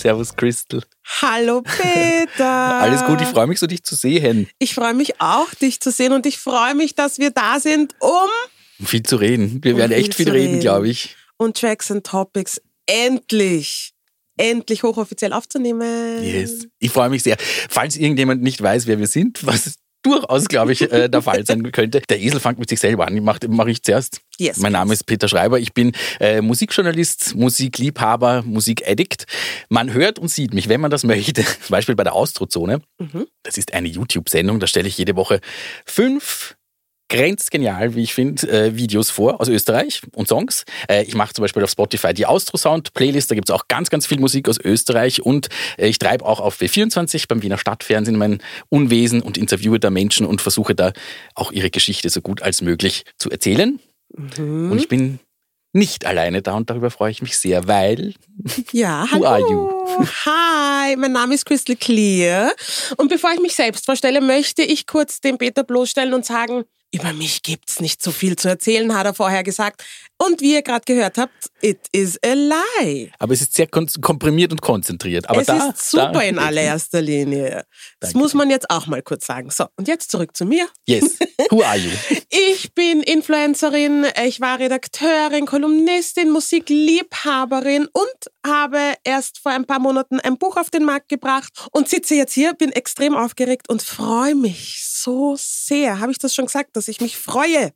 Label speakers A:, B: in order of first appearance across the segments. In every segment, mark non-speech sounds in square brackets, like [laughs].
A: Servus, Crystal.
B: Hallo, [laughs] Peter.
A: Alles gut, ich freue mich so, dich zu sehen.
B: Ich freue mich auch, dich zu sehen und ich freue mich, dass wir da sind, um...
A: Viel zu reden. Wir werden
B: viel
A: echt viel
B: zu
A: reden,
B: reden.
A: glaube ich.
B: Und Tracks and Topics endlich, endlich hochoffiziell aufzunehmen.
A: Yes. Ich freue mich sehr. Falls irgendjemand nicht weiß, wer wir sind, [laughs] was durchaus, glaube ich, äh, der Fall sein könnte. Der Esel fängt mit sich selber an. Mache mach ich zuerst.
B: Yes,
A: mein Name ist Peter Schreiber. Ich bin äh, Musikjournalist, Musikliebhaber, Musikaddict. Man hört und sieht mich, wenn man das möchte. Zum Beispiel bei der Austrozone.
B: Mhm.
A: Das ist eine YouTube-Sendung. Da stelle ich jede Woche fünf grenzgenial, wie ich finde, äh, Videos vor aus Österreich und Songs. Äh, ich mache zum Beispiel auf Spotify die Austro-Sound-Playlist, da gibt es auch ganz, ganz viel Musik aus Österreich und äh, ich treibe auch auf W24 beim Wiener Stadtfernsehen mein Unwesen und interviewe da Menschen und versuche da auch ihre Geschichte so gut als möglich zu erzählen.
B: Mhm.
A: Und ich bin nicht alleine da und darüber freue ich mich sehr, weil
B: Ja, [laughs]
A: Who
B: hallo.
A: are you?
B: Hi, mein Name ist Crystal Clear. Und bevor ich mich selbst vorstelle, möchte ich kurz den Peter bloßstellen und sagen, über mich gibt's nicht so viel zu erzählen, hat er vorher gesagt. Und wie ihr gerade gehört habt, it is a lie.
A: aber es ist sehr komprimiert und konzentriert. Aber
B: es
A: da,
B: ist super
A: da,
B: in [laughs] allererster Linie. Das
A: Danke.
B: muss man jetzt auch mal kurz sagen. So, und jetzt zurück zu mir.
A: Yes. [laughs] Who are you?
B: Ich bin Influencerin, ich war Redakteurin, Kolumnistin, Musikliebhaberin und habe erst vor ein paar Monaten ein Buch auf den Markt gebracht und sitze jetzt hier, bin extrem aufgeregt und freue mich so sehr. Habe ich das schon gesagt, dass ich mich freue,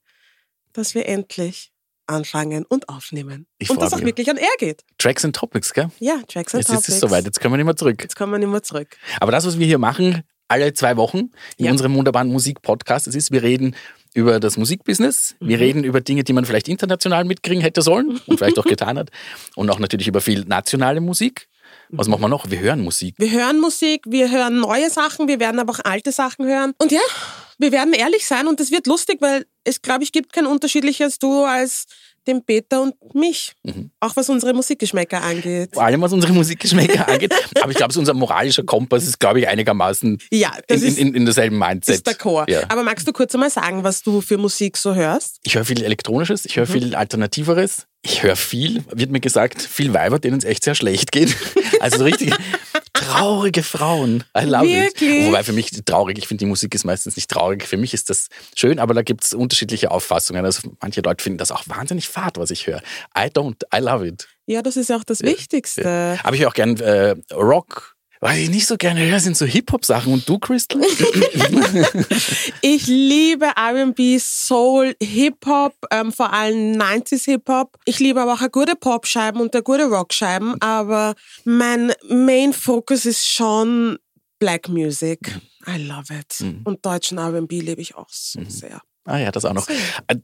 B: dass wir endlich anfangen und aufnehmen.
A: Ich
B: und das auch
A: mich.
B: wirklich an er geht.
A: Tracks and Topics, gell?
B: Ja, Tracks and
A: Jetzt ist
B: Topics.
A: es soweit, jetzt können wir nicht mehr zurück.
B: Jetzt kommen wir nicht mehr zurück.
A: Aber das, was wir hier machen, alle zwei Wochen in
B: Ja.
A: unserem wunderbaren Musikpodcast, das ist, wir reden über das Musikbusiness, wir
B: Mhm.
A: reden über Dinge, die man vielleicht international mitkriegen hätte sollen [laughs] und vielleicht auch getan hat und auch natürlich über viel nationale Musik. Was machen wir noch? Wir hören Musik.
B: Wir hören Musik, wir hören neue Sachen, wir werden aber auch alte Sachen hören. Und ja, wir werden ehrlich sein und es wird lustig, weil es, glaube ich, gibt kein unterschiedliches Duo als den Peter und mich.
A: Mhm.
B: Auch was unsere Musikgeschmäcker angeht.
A: Vor allem, was unsere Musikgeschmäcker [laughs] angeht. Aber ich glaube, so unser moralischer Kompass ist, glaube ich, einigermaßen
B: Ja,
A: in,
B: das ist,
A: in, in derselben Mindset.
B: ist der Chor.
A: Ja.
B: Aber magst du kurz einmal sagen, was du für Musik so hörst?
A: Ich höre viel Elektronisches,
B: Mhm.
A: ich höre viel Alternativeres. Ich höre viel, wird mir gesagt, viel Weiber, denen es echt sehr schlecht geht. [laughs] Also so richtig traurige Frauen. I love
B: Wirklich?
A: it. Wobei für mich traurig, ich finde, die Musik ist meistens nicht traurig. Für mich ist das schön, aber da gibt es unterschiedliche Auffassungen. Also manche Leute finden das auch wahnsinnig fad, was ich höre. I don't, I love it.
B: Ja, das ist auch das Wichtigste.
A: Aber ich höre auch gern äh, Rock. Was ich nicht so gerne höre, sind so Hip-Hop-Sachen. Und du, Crystal? [laughs]
B: Ich liebe R&B, Soul, Hip-Hop, ähm, vor allem 90s Hip-Hop. Ich liebe aber auch eine gute Pop-Scheiben und eine gute Rock-Scheiben. Aber mein Main-Focus ist schon Black Music. I love it.
A: Mhm.
B: Und deutschen R&B liebe ich auch so sehr.
A: Ah ja, das auch noch.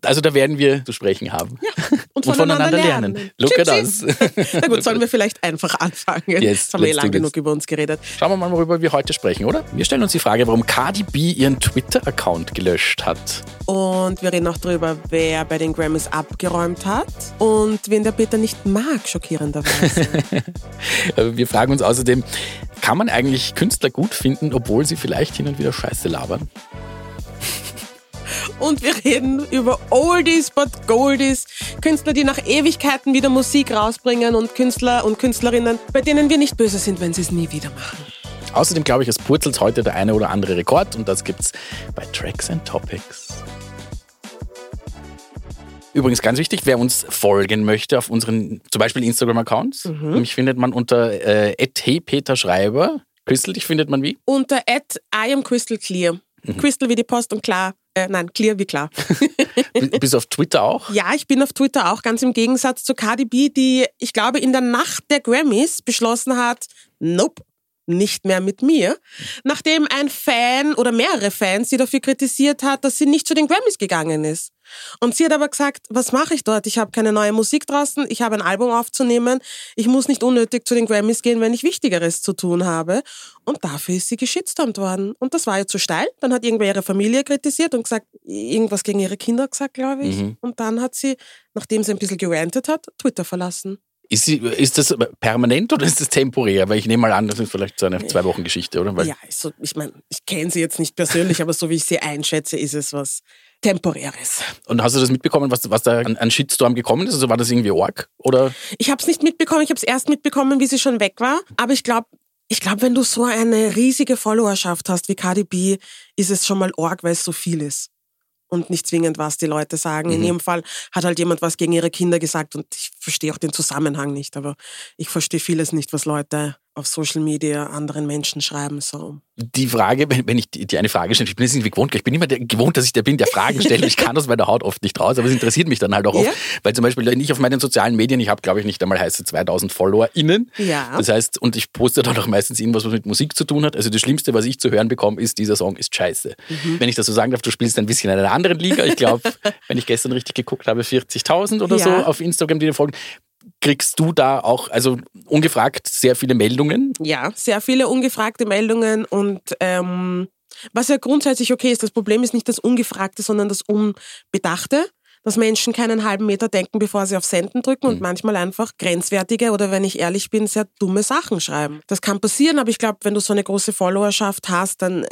A: Also da werden wir zu sprechen haben.
B: Ja, [laughs] und,
A: Und voneinander lernen. Look at us.
B: Na gut, sollen wir vielleicht einfach anfangen.
A: Yes,
B: Jetzt haben wir eh lang genug über uns geredet.
A: Schauen wir mal, worüber wir heute sprechen, oder? Wir stellen uns die Frage, warum Cardi B ihren Twitter-Account gelöscht hat.
B: Und wir reden auch darüber, wer bei den Grammys abgeräumt hat und wen der Peter nicht mag, schockierenderweise. [laughs]
A: Äh, Wir fragen uns außerdem, kann man eigentlich Künstler gut finden, obwohl sie vielleicht hin und wieder Scheiße labern?
B: Und wir reden über Oldies but Goldies, Künstler, die nach Ewigkeiten wieder Musik rausbringen und Künstler und Künstlerinnen, bei denen wir nicht böse sind, wenn sie es nie wieder machen.
A: Außerdem glaube ich, es purzelt heute der eine oder andere Rekord und das gibt's bei Tracks and Topics. Übrigens ganz wichtig, wer uns folgen möchte auf unseren zum Beispiel Instagram-Accounts, mich findet man unter äh, @heypeterschreiber. Crystal, dich findet man wie?
B: Unter at I am Crystal Clear. Crystal wie die Post und klar, äh, nein, clear wie klar. [laughs]
A: B- Bis auf Twitter auch.
B: Ja, ich bin auf Twitter auch ganz im Gegensatz zu Cardi B, die, ich glaube, in der Nacht der Grammys beschlossen hat, nope, nicht mehr mit mir, nachdem ein Fan oder mehrere Fans sie dafür kritisiert hat, dass sie nicht zu den Grammys gegangen ist. Und sie hat aber gesagt, was mache ich dort? Ich habe keine neue Musik draußen, ich habe ein Album aufzunehmen, ich muss nicht unnötig zu den Grammys gehen, wenn ich Wichtigeres zu tun habe. Und dafür ist sie geschitstormt worden. Und das war ihr zu steil. Dann hat irgendwer ihre Familie kritisiert und gesagt, irgendwas gegen ihre Kinder gesagt, glaube ich.
A: Mhm.
B: Und dann hat sie, nachdem sie ein bisschen gerantet hat, Twitter verlassen.
A: Ist, sie, ist das permanent oder ist das temporär? Weil ich nehme mal an, das ist vielleicht so eine Zwei-Wochen-Geschichte, oder? Weil
B: Ja, also, ich meine, ich kenne sie jetzt nicht persönlich, aber so wie ich sie einschätze, ist es was Temporäres.
A: Und hast du das mitbekommen, was, was da an, an Shitstorm gekommen ist? Also war das irgendwie arg? Oder?
B: Ich habe es nicht mitbekommen, ich habe es erst mitbekommen, wie sie schon weg war. Aber ich glaube, ich glaube, wenn du so eine riesige Followerschaft hast wie Cardi B, ist es schon mal arg, weil es so viel ist. Und nicht zwingend, was die Leute sagen.
A: Mhm.
B: In ihrem Fall hat halt jemand was gegen ihre Kinder gesagt und ich verstehe auch den Zusammenhang nicht, aber ich verstehe vieles nicht, was Leute auf Social Media anderen Menschen schreiben. So.
A: Die Frage, wenn, wenn ich dir eine Frage stelle, ich bin es irgendwie gewohnt, ich bin immer der, gewohnt, dass ich der bin, der Fragen stellt. Ich kann aus meiner Haut oft nicht raus, aber es interessiert mich dann halt auch oft.
B: Ja.
A: Weil zum Beispiel, ich auf meinen sozialen Medien, ich habe, glaube ich, nicht einmal heiße 2000 FollowerInnen.
B: Ja.
A: Das heißt, und ich poste dann auch meistens irgendwas, was mit Musik zu tun hat. Also das Schlimmste, was ich zu hören bekomme, ist, dieser Song ist scheiße.
B: Mhm.
A: Wenn ich das so sagen darf, du spielst ein bisschen in einer anderen Liga. Ich glaube, [laughs] wenn ich gestern richtig geguckt habe, 40.000 oder
B: Ja.
A: so auf Instagram, die dir folgen. Kriegst du da auch, also ungefragt, sehr viele Meldungen?
B: Ja, sehr viele ungefragte Meldungen und ähm, was ja grundsätzlich okay ist. Das Problem ist nicht das Ungefragte, sondern das Unbedachte. Dass Menschen keinen halben Meter denken, bevor sie auf Senden drücken und manchmal einfach grenzwertige oder, wenn ich ehrlich bin, sehr dumme Sachen schreiben. Das kann passieren, aber ich glaube, wenn du so eine große Followerschaft hast, dann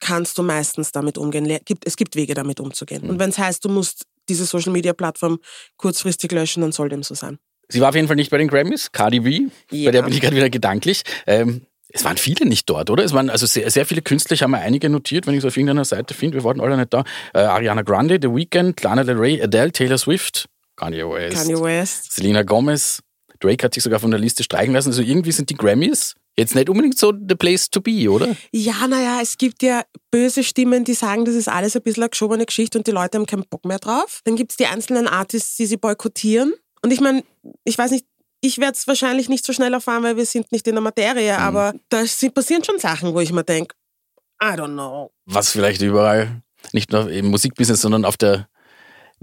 B: kannst du meistens damit umgehen. Es gibt Wege, damit umzugehen. Und wenn es heißt, du musst diese Social-Media-Plattform kurzfristig löschen, dann soll dem so sein.
A: Sie war auf jeden Fall nicht bei den Grammys, Cardi B.
B: Ja.
A: Bei der bin ich gerade wieder gedanklich. Ähm, es waren viele nicht dort, oder? Es waren also sehr, sehr viele Künstler, ich habe mir einige notiert, wenn ich es auf irgendeiner Seite finde. Wir waren alle nicht da. Äh, Ariana Grande, The Weeknd, Lana Del Rey, Adele, Taylor Swift, Kanye West,
B: Kanye West.
A: Selena Gomez. Drake hat sich sogar von der Liste streichen lassen. Also irgendwie sind die Grammys jetzt nicht unbedingt so the place to be, oder?
B: Ja, naja, es gibt ja böse Stimmen, die sagen, das ist alles ein bisschen eine geschobene Geschichte und die Leute haben keinen Bock mehr drauf. Dann gibt's die einzelnen Artists, die sie boykottieren. Und ich meine, ich weiß nicht, ich werde es wahrscheinlich nicht so schnell erfahren, weil wir sind nicht in der Materie, aber da passieren schon Sachen, wo ich mir denke, I don't know.
A: was vielleicht überall, nicht nur im Musikbusiness, sondern auf der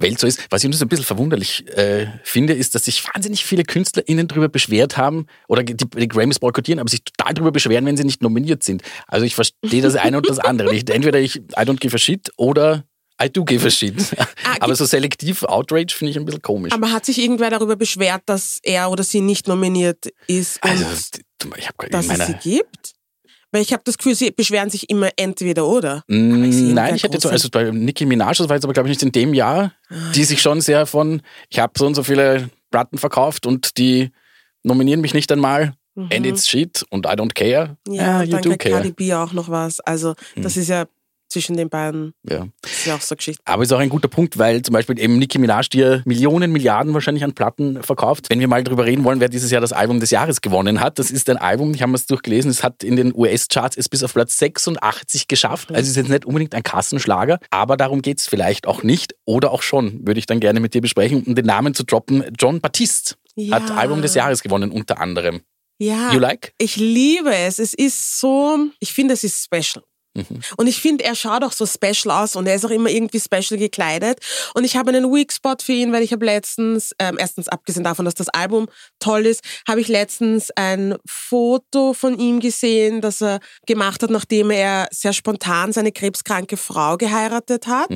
A: Welt so ist. Was ich nur so ein bisschen verwunderlich äh, finde, ist, dass sich wahnsinnig viele KünstlerInnen darüber beschwert haben oder die, die Grammys boykottieren, aber sich total darüber beschweren, wenn sie nicht nominiert sind. Also ich verstehe das eine und das andere nicht. Entweder ich I don't give a shit oder I do give a shit. [laughs] aber so selektiv Outrage finde ich ein bisschen komisch.
B: Aber hat sich irgendwer darüber beschwert, dass er oder sie nicht nominiert ist
A: Also, ich habe
B: dass
A: in
B: es sie gibt? Weil ich habe das Gefühl, sie beschweren sich immer entweder oder.
A: Mm, Nein, ich hätte
B: große-
A: also bei Nicki Minaj, das war jetzt aber glaube ich nicht in dem Jahr, die sich schon sehr von, ich habe so und so viele Platten verkauft und die nominieren mich nicht einmal and it's shit und I don't care.
B: Mhm. Ja,
A: Ah,
B: und
A: you
B: dann
A: do
B: Cardi
A: care. Hm.
B: B auch noch was. Also das ist ja zwischen den beiden,
A: Ja.
B: das ist ja auch so eine Geschichte.
A: Aber ist auch ein guter Punkt, weil zum Beispiel eben Nicki Minaj, ja Millionen, Milliarden wahrscheinlich an Platten verkauft. Wenn wir mal darüber reden wollen, wer dieses Jahr das Album des Jahres gewonnen hat, das ist ein Album, ich habe es durchgelesen, es hat in den US-Charts es bis auf Platz 86 geschafft. Also es ist jetzt nicht unbedingt ein Kassenschlager, aber darum geht's vielleicht auch nicht oder auch schon, würde ich dann gerne mit dir besprechen, um den Namen zu droppen. John Batiste hat
B: Ja.
A: Album des Jahres gewonnen, unter anderem.
B: Ja,
A: You like?
B: ich liebe es. Es ist so, ich finde, es ist special.
A: Mhm.
B: Und ich finde, er schaut auch so special aus und er ist auch immer irgendwie special gekleidet. Und ich habe einen Weak Spot für ihn, weil ich habe letztens, ähm, erstens abgesehen davon, dass das Album toll ist, habe ich letztens ein Foto von ihm gesehen, das er gemacht hat, nachdem er sehr spontan seine krebskranke Frau geheiratet hat.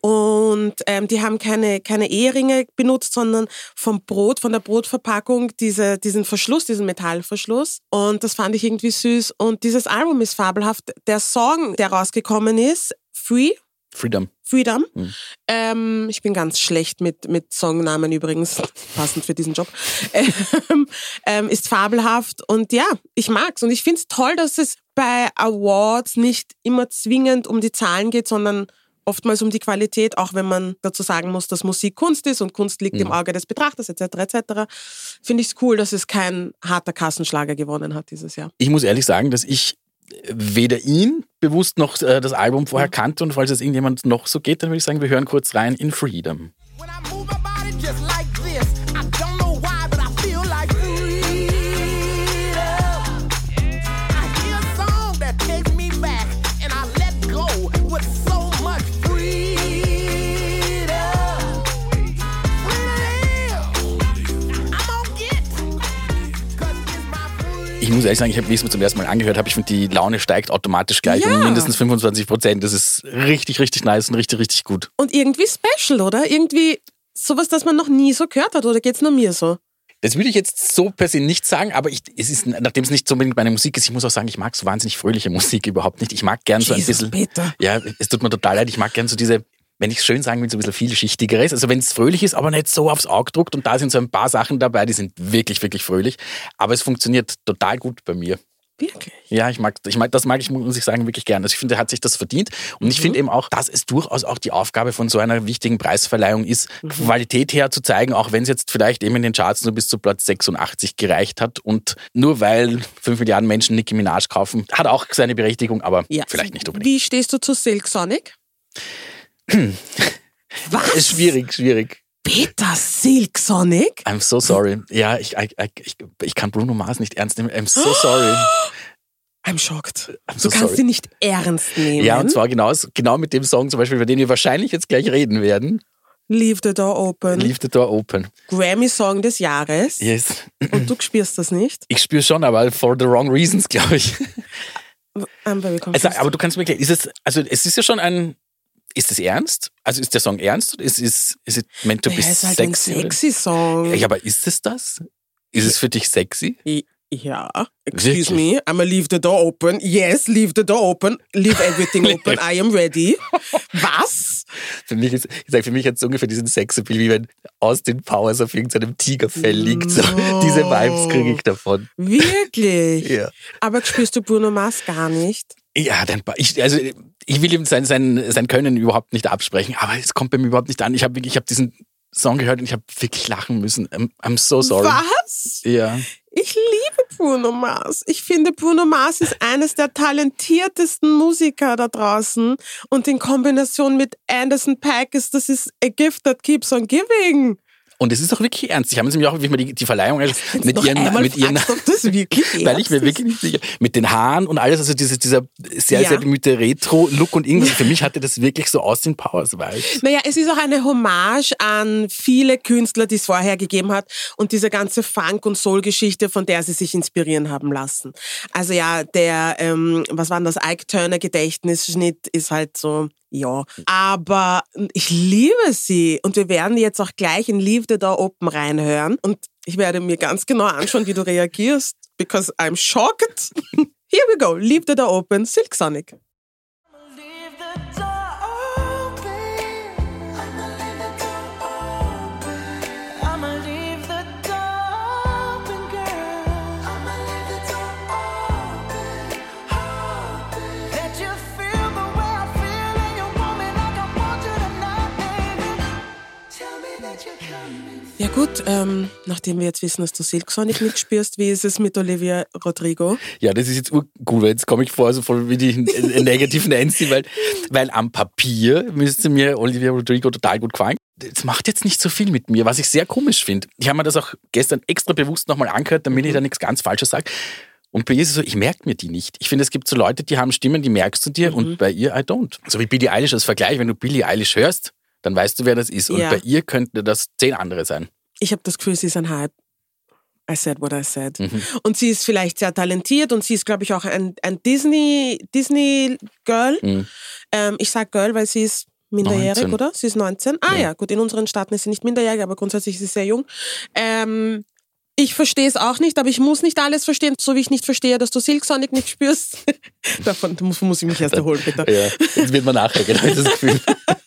B: Und ähm, die haben keine, keine Eheringe benutzt, sondern vom Brot, von der Brotverpackung, diese, diesen Verschluss, diesen Metallverschluss. Und das fand ich irgendwie süß. Und dieses Album ist fabelhaft. Der Song, der rausgekommen ist, Free,
A: Freedom.
B: Freedom. Ähm, ich bin ganz schlecht mit, mit Songnamen übrigens, [laughs] passend für diesen Job. [laughs] Ähm, ähm, ist fabelhaft und ja, ich mag's. Und ich find's toll, dass es bei Awards nicht immer zwingend um die Zahlen geht, sondern oftmals um die Qualität, auch wenn man dazu sagen muss, dass Musik Kunst ist und Kunst liegt im Auge des Betrachters etc. etc. Finde ich es cool, dass es kein harter Kassenschlager gewonnen hat dieses Jahr.
A: Ich muss ehrlich sagen, dass ich weder ihn bewusst noch äh, das Album vorher kannte und falls es irgendjemand noch so geht, dann würde ich sagen, wir hören kurz rein in Freedom.
C: When I
A: muss ehrlich sagen, ich habe, wie ich es mir zum ersten Mal angehört habe, ich finde, die Laune steigt automatisch gleich
B: Ja.
A: um mindestens 25 Prozent. Das ist richtig, richtig nice und richtig, richtig gut.
B: Und irgendwie special, oder? Irgendwie sowas, das man noch nie so gehört hat, oder geht's nur mir so?
A: Das würde ich jetzt so per se nicht sagen, aber ich, es ist, nachdem es nicht so unbedingt meine Musik ist, ich muss auch sagen, ich mag so wahnsinnig fröhliche Musik überhaupt nicht. Ich mag gern so ein
B: Jesus,
A: bisschen.
B: Peter.
A: Ja, es tut mir total leid. Ich mag gern so diese, wenn ich es schön sagen will, so ein bisschen vielschichtigeres. Also wenn es fröhlich ist, aber nicht so aufs Auge druckt und da sind so ein paar Sachen dabei, die sind wirklich, wirklich fröhlich. Aber es funktioniert total gut bei mir.
B: Wirklich?
A: Ja, ich mag, ich mag, das mag ich, muss ich sagen, wirklich gerne. Also ich finde, er hat sich das verdient. Und ich finde eben auch, dass es durchaus auch die Aufgabe von so einer wichtigen Preisverleihung ist, Qualität herzuzeigen, auch wenn es jetzt vielleicht eben in den Charts nur bis zu Platz 86 gereicht hat. Und nur weil 5 Milliarden Menschen Nicki Minaj kaufen, hat auch seine Berechtigung, aber
B: Ja.
A: vielleicht nicht unbedingt.
B: Wie stehst du zu Silk Sonic? Was?
A: Ist schwierig, schwierig.
B: Peter Silk Sonic?
A: I'm so sorry. Ja, ich, I, I, ich, ich kann Bruno Mars nicht ernst nehmen. I'm so sorry. [gasps]
B: I'm shocked.
A: I'm so
B: du kannst
A: sorry.
B: ihn nicht ernst nehmen.
A: Ja, und zwar genau, genau mit dem Song zum Beispiel, über den wir wahrscheinlich jetzt gleich reden werden.
B: Leave the door open.
A: Leave the door open.
B: Grammy-Song des Jahres.
A: Yes.
B: Und du spürst das nicht?
A: Ich spüre schon, aber for the wrong reasons, glaube ich.
B: I'm very confused.
A: Also, aber du kannst mir erklären, ist es, also es ist ja schon ein, ist es ernst? Also ist der Song ernst? Ist es is it meant to be
B: ja, ist halt
A: sexy?
B: ein
A: oder-
B: sexy Song.
A: Ja, aber ist es das? Ist es für dich sexy?
B: Ja, excuse
A: Wirklich?
B: me, I'ma leave the door open. Yes, leave the door open. Leave everything [laughs] open. I am ready. Was?
A: Für mich ist, ich sag, für mich hat es ungefähr diesen Sexappeal, wie wenn Austin Powers auf irgendeinem Tigerfell liegt. So, diese Vibes kriege ich davon.
B: Wirklich? [laughs]
A: Ja.
B: Aber spürst du Bruno Mars gar nicht?
A: Ja, dann, ich, also ich will ihm sein, sein, sein Können überhaupt nicht absprechen, aber es kommt bei mir überhaupt nicht an. Ich habe ich habe diesen Song gehört und ich habe wirklich lachen müssen. I'm, I'm so sorry.
B: Was?
A: Ja.
B: Ich liebe Bruno Mars. Ich finde, Bruno Mars ist eines der talentiertesten Musiker da draußen. Und in Kombination mit Anderson Paak ist das ist a gift that keeps on giving.
A: Und es ist auch wirklich ernst. Ich habe es mir auch, wie ich mir die, die Verleihung mit ihren, mit ihren,
B: wirklich [laughs]
A: weil ich mir wirklich nicht sicher, mit den Haaren und alles, also diese, dieser sehr,
B: Ja.
A: sehr bemühte Retro-Look und irgendwas. Für mich hatte das wirklich so Austin Powers Vibes.
B: Naja, es ist auch eine Hommage an viele Künstler, die es vorher gegeben hat und diese ganze Funk- und Soul-Geschichte, von der sie sich inspirieren haben lassen. Also ja, der, ähm, was war denn das, Ike Turner Gedächtnisschnitt ist halt so, ja. Aber ich liebe sie und wir werden jetzt auch gleich in Leave the Door reinhören und ich werde mir ganz genau anschauen, wie du reagierst, because I'm shocked. [laughs] Here we go, Leave the Door Open, Silk Sonic. Ja gut, ähm, nachdem wir jetzt wissen, dass du Silk Sonic nicht spürst, wie ist es mit Olivia Rodrigo?
A: Ja, das ist jetzt urgut, weil jetzt komme ich vor, so voll wie die [laughs] negativen Nancy, weil, weil am Papier müsste mir Olivia Rodrigo total gut gefallen. Das macht jetzt nicht so viel mit mir, was ich sehr komisch finde. Ich habe mir das auch gestern extra bewusst nochmal angehört, damit ich da nichts ganz Falsches sage. Und bei ihr ist es so, ich merke mir die nicht. Ich finde, es gibt so Leute, die haben Stimmen, die merkst du dir und bei ihr I don't. So wie Billie Eilish als Vergleich, wenn du Billie Eilish hörst, dann weißt du, wer das ist. Und
B: Ja.
A: bei ihr könnten das zehn andere sein.
B: Ich habe das Gefühl, sie ist ein Hype. I said what I said.
A: Mhm.
B: Und sie ist vielleicht sehr talentiert und sie ist, glaube ich, auch ein, ein Disney, Disney Girl.
A: Mhm.
B: Ähm, ich sage Girl, weil sie ist minderjährig,
A: 19.
B: oder? Sie ist 19. Ah
A: Ja.
B: ja. gut, in unseren Staaten ist sie nicht minderjährig, aber grundsätzlich ist sie sehr jung. Ähm, ich verstehe es auch nicht, aber ich muss nicht alles verstehen, so wie ich nicht verstehe, dass du Silk Sonic nicht spürst. [laughs] Davon muss, muss ich mich erst [laughs] erholen, bitte.
A: Ja, das wird man nachher, genau, das Gefühl. [laughs]